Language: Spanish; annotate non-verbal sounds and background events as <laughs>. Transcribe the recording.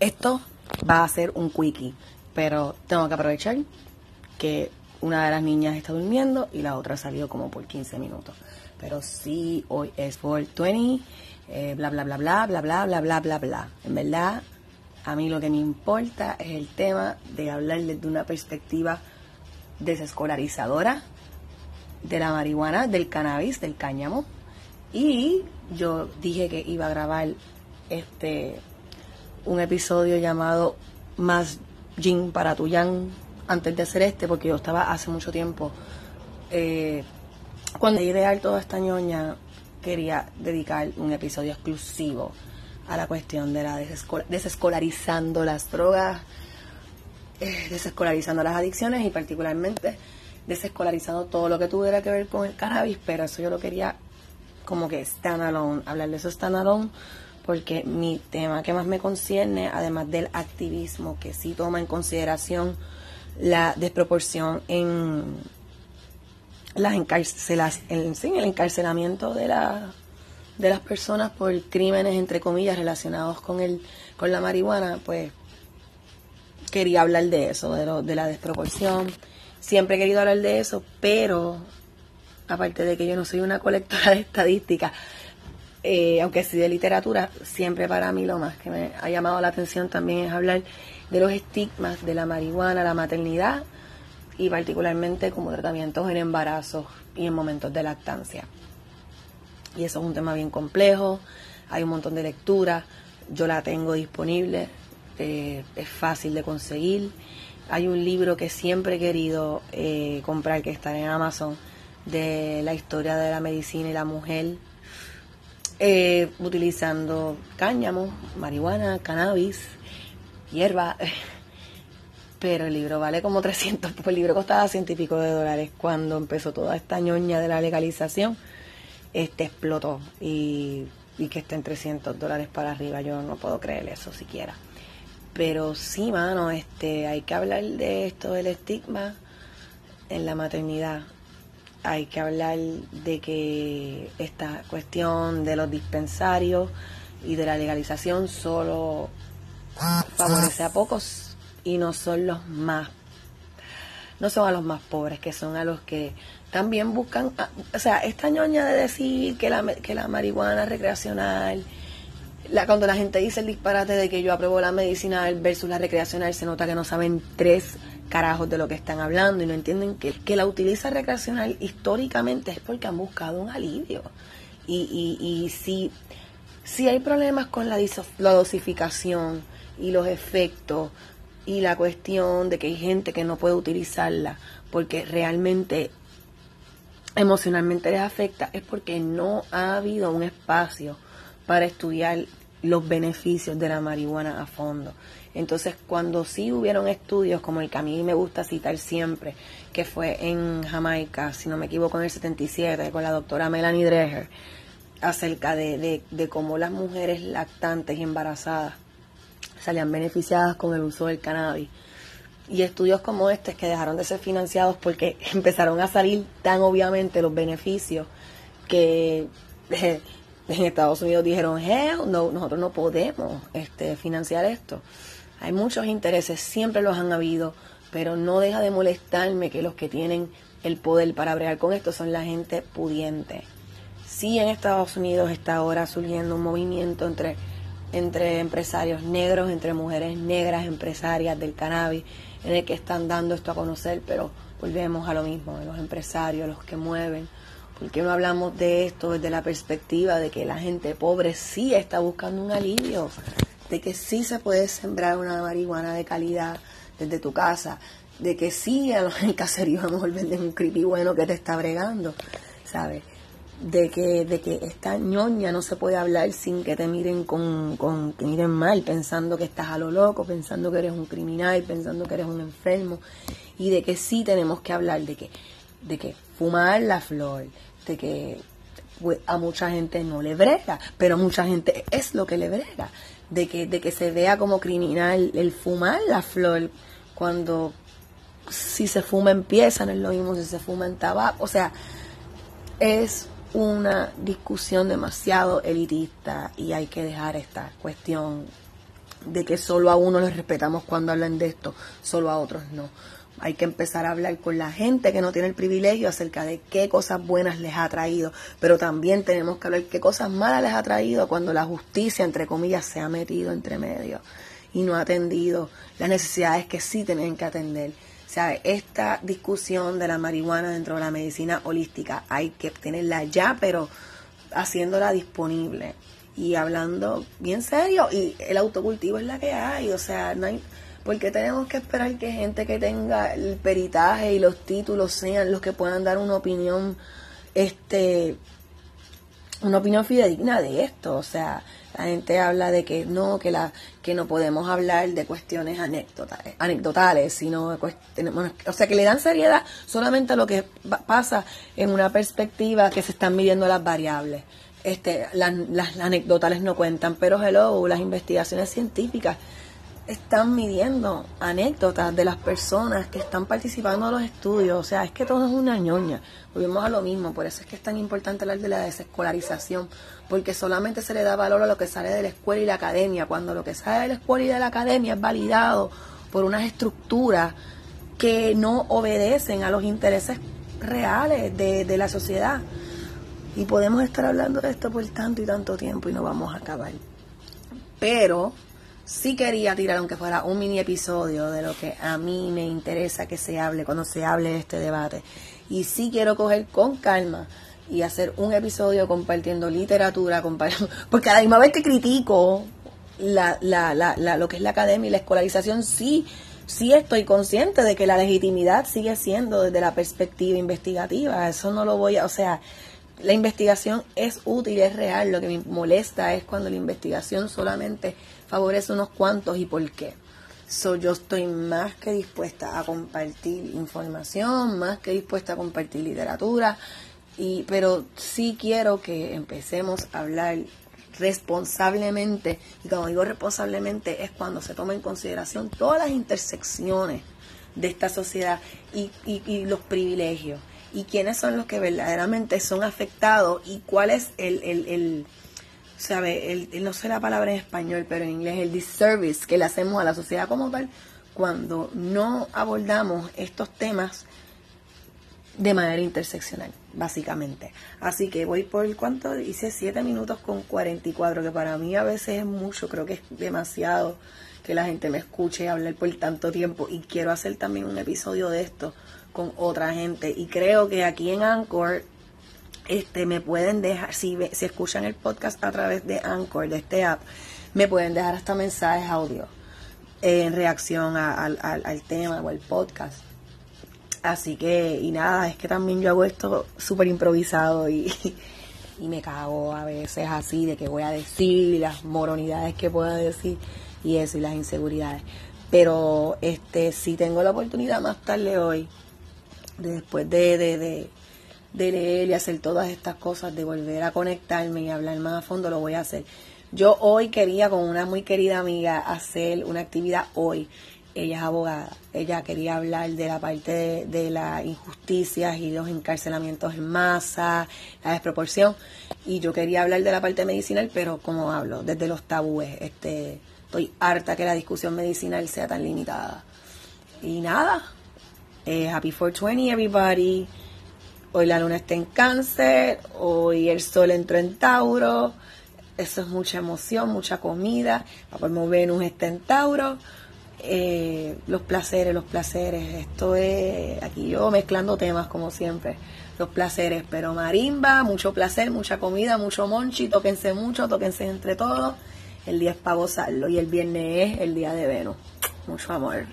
Esto va a ser un quickie, pero tengo que aprovechar que una de las niñas está durmiendo y la otra salió como por 15 minutos. Pero sí, hoy es 420, eh, bla, bla, bla, bla, bla, bla, bla, bla, bla, bla. En verdad, a mí lo que me importa es el tema de hablar desde una perspectiva desescolarizadora de la marihuana, del cannabis, del cáñamo. Y yo dije que iba a grabar este un episodio llamado Más Gin para tu Yang antes de hacer este, porque yo estaba hace mucho tiempo, eh, cuando idear toda esta ñoña, quería dedicar un episodio exclusivo a la cuestión de la desescolarizando las drogas, eh, desescolarizando las adicciones y particularmente desescolarizando todo lo que tuviera que ver con el cannabis, pero eso yo lo quería como que standalone, hablar de eso standalone, porque mi tema que más me concierne, además del activismo, que sí toma en consideración la desproporción en las encarcelas, en, el encarcelamiento de, la, de las personas por crímenes, entre comillas, relacionados con, el, con la marihuana, pues quería hablar de eso, de, lo, de la desproporción. Siempre he querido hablar de eso, pero aparte de que yo no soy una colectora de estadísticas, eh, aunque sí de literatura, siempre para mí lo más que me ha llamado la atención también es hablar de los estigmas de la marihuana, la maternidad y particularmente como tratamientos en embarazos y en momentos de lactancia. Y eso es un tema bien complejo, hay un montón de lecturas, yo la tengo disponible, eh, es fácil de conseguir. Hay un libro que siempre he querido eh, comprar que está en Amazon de la historia de la medicina y la mujer, eh, utilizando cáñamo, marihuana, cannabis, hierba. <laughs> Pero el libro vale como 300, pues el libro costaba ciento y pico de dólares cuando empezó toda esta ñoña de la legalización. Este explotó y, y que esté en 300 dólares para arriba, yo no puedo creer eso siquiera. Pero sí, mano, este, hay que hablar de esto del estigma en la maternidad. Hay que hablar de que esta cuestión de los dispensarios y de la legalización solo favorece a pocos y no son los más, no son a los más pobres, que son a los que también buscan, ah, o sea, esta ñoña de decir que la, que la marihuana recreacional, la, cuando la gente dice el disparate de que yo apruebo la medicinal versus la recreacional, se nota que no saben tres carajos de lo que están hablando y no entienden que, que la utiliza recreacional históricamente es porque han buscado un alivio. Y, y, si, si hay problemas con la, la dosificación, y los efectos y la cuestión de que hay gente que no puede utilizarla porque realmente emocionalmente les afecta es porque no ha habido un espacio para estudiar los beneficios de la marihuana a fondo. Entonces, cuando sí hubieron estudios, como el que a mí me gusta citar siempre, que fue en Jamaica, si no me equivoco, en el 77, con la doctora Melanie Dreher, acerca de, de, de cómo las mujeres lactantes y embarazadas salían beneficiadas con el uso del cannabis. Y estudios como este que dejaron de ser financiados porque <laughs> empezaron a salir tan obviamente los beneficios que <laughs> eh, en Estados Unidos dijeron, hell no, nosotros no podemos este, financiar esto. Hay muchos intereses, siempre los han habido, pero no deja de molestarme que los que tienen el poder para bregar con esto son la gente pudiente. Sí, en Estados Unidos está ahora surgiendo un movimiento entre entre empresarios negros, entre mujeres negras, empresarias del cannabis, en el que están dando esto a conocer, pero volvemos a lo mismo, los empresarios, los que mueven. ¿Por qué no hablamos de esto desde la perspectiva de que la gente pobre sí está buscando un alivio? De que sí se puede sembrar una marihuana de calidad desde tu casa, de que sí en el caserío a lo mejor un creepy bueno que te está bregando, ¿sabes? de que, de que esta ñoña no se puede hablar sin que te miren con, con, te miren mal, pensando que estás a lo loco, pensando que eres un criminal, pensando que eres un enfermo, y de que sí tenemos que hablar de que, de que fumar la flor, de que a mucha gente no le brega, pero a mucha gente es lo que le brega, de que, de que se vea como criminal el fumar la flor cuando si se fuma en pieza no es lo mismo si se fuma en tabaco, o sea, es una discusión demasiado elitista y hay que dejar esta cuestión de que solo a uno los respetamos cuando hablan de esto, solo a otros no. Hay que empezar a hablar con la gente que no tiene el privilegio acerca de qué cosas buenas les ha traído, pero también tenemos que hablar qué cosas malas les ha traído cuando la justicia, entre comillas, se ha metido entre medio y no ha atendido las necesidades que sí tienen que atender. O sea, esta discusión de la marihuana dentro de la medicina holística hay que tenerla ya, pero haciéndola disponible y hablando bien serio. Y el autocultivo es la que hay, o sea, no hay porque tenemos que esperar que gente que tenga el peritaje y los títulos sean los que puedan dar una opinión, este, una opinión fidedigna de esto. O sea, la gente habla de que no, que la, que no podemos hablar de cuestiones anecdotales, anecdotales sino o sea, que le dan seriedad solamente a lo que pasa en una perspectiva que se están midiendo las variables. Este, las, las anecdotales no cuentan, pero hello, las investigaciones científicas están midiendo anécdotas de las personas que están participando en los estudios. O sea, es que todo es una ñoña. Volvemos a lo mismo. Por eso es que es tan importante hablar de la desescolarización. Porque solamente se le da valor a lo que sale de la escuela y la academia. Cuando lo que sale de la escuela y de la academia es validado por unas estructuras que no obedecen a los intereses reales de, de la sociedad. Y podemos estar hablando de esto por tanto y tanto tiempo y no vamos a acabar. Pero sí quería tirar, aunque fuera un mini episodio, de lo que a mí me interesa que se hable cuando se hable de este debate. Y sí quiero coger con calma y hacer un episodio compartiendo literatura, <laughs> porque a la misma vez que critico la, la, la, lo que es la academia y la escolarización, sí, sí estoy consciente de que la legitimidad sigue siendo desde la perspectiva investigativa. Eso no lo voy a, o sea, la investigación es útil, es real. Lo que me molesta es cuando la investigación solamente favorece unos cuantos y por qué. So, yo estoy más que dispuesta a compartir información, más que dispuesta a compartir literatura, y, pero sí quiero que empecemos a hablar responsablemente, y cuando digo responsablemente es cuando se toma en consideración todas las intersecciones de esta sociedad y, y los privilegios, y quiénes son los que verdaderamente son afectados y cuál es el, el, el sabe, el, no sé la palabra en español, pero en inglés, el disservice que le hacemos a la sociedad como tal cuando no abordamos estos temas de manera interseccional, básicamente. Así que voy por, ¿cuánto? Hice 7 minutos con 44, que para mí a veces es mucho, creo que es demasiado que la gente me escuche hablar por tanto tiempo y quiero hacer también un episodio de esto con otra gente y creo que aquí en Anchor este, me pueden dejar, si, si escuchan el podcast a través de Anchor, de este app, me pueden dejar hasta mensajes audio en reacción al tema o al podcast. Así que, y nada, es que también yo hago esto súper improvisado y, <laughs> y me cago a veces así de que voy a decir y las moronidades que pueda decir y eso y las inseguridades. Pero este si tengo la oportunidad más tarde hoy, después de, de de leer y hacer todas estas cosas, de volver a conectarme y hablar más a fondo, lo voy a hacer. Yo hoy quería con una muy querida amiga hacer una actividad hoy. Ella es abogada. Ella quería hablar de la parte de, las injusticias y los encarcelamientos en masa, la desproporción. Y yo quería hablar de la parte medicinal, pero como hablo, desde los tabúes. Este, estoy harta que la discusión medicinal sea tan limitada. Y nada. Eh, happy 420, everybody hoy la luna está en cáncer, hoy el sol entró en Tauro, eso es mucha emoción, mucha comida, como Venus está en Tauro, eh, los placeres, los placeres, esto es, aquí yo mezclando temas como siempre, los placeres, pero marimba, mucho placer, mucha comida, mucho monchi, tóquense mucho, tóquense entre todos, el día es para gozarlo y el viernes es el día de Venus, mucho amor.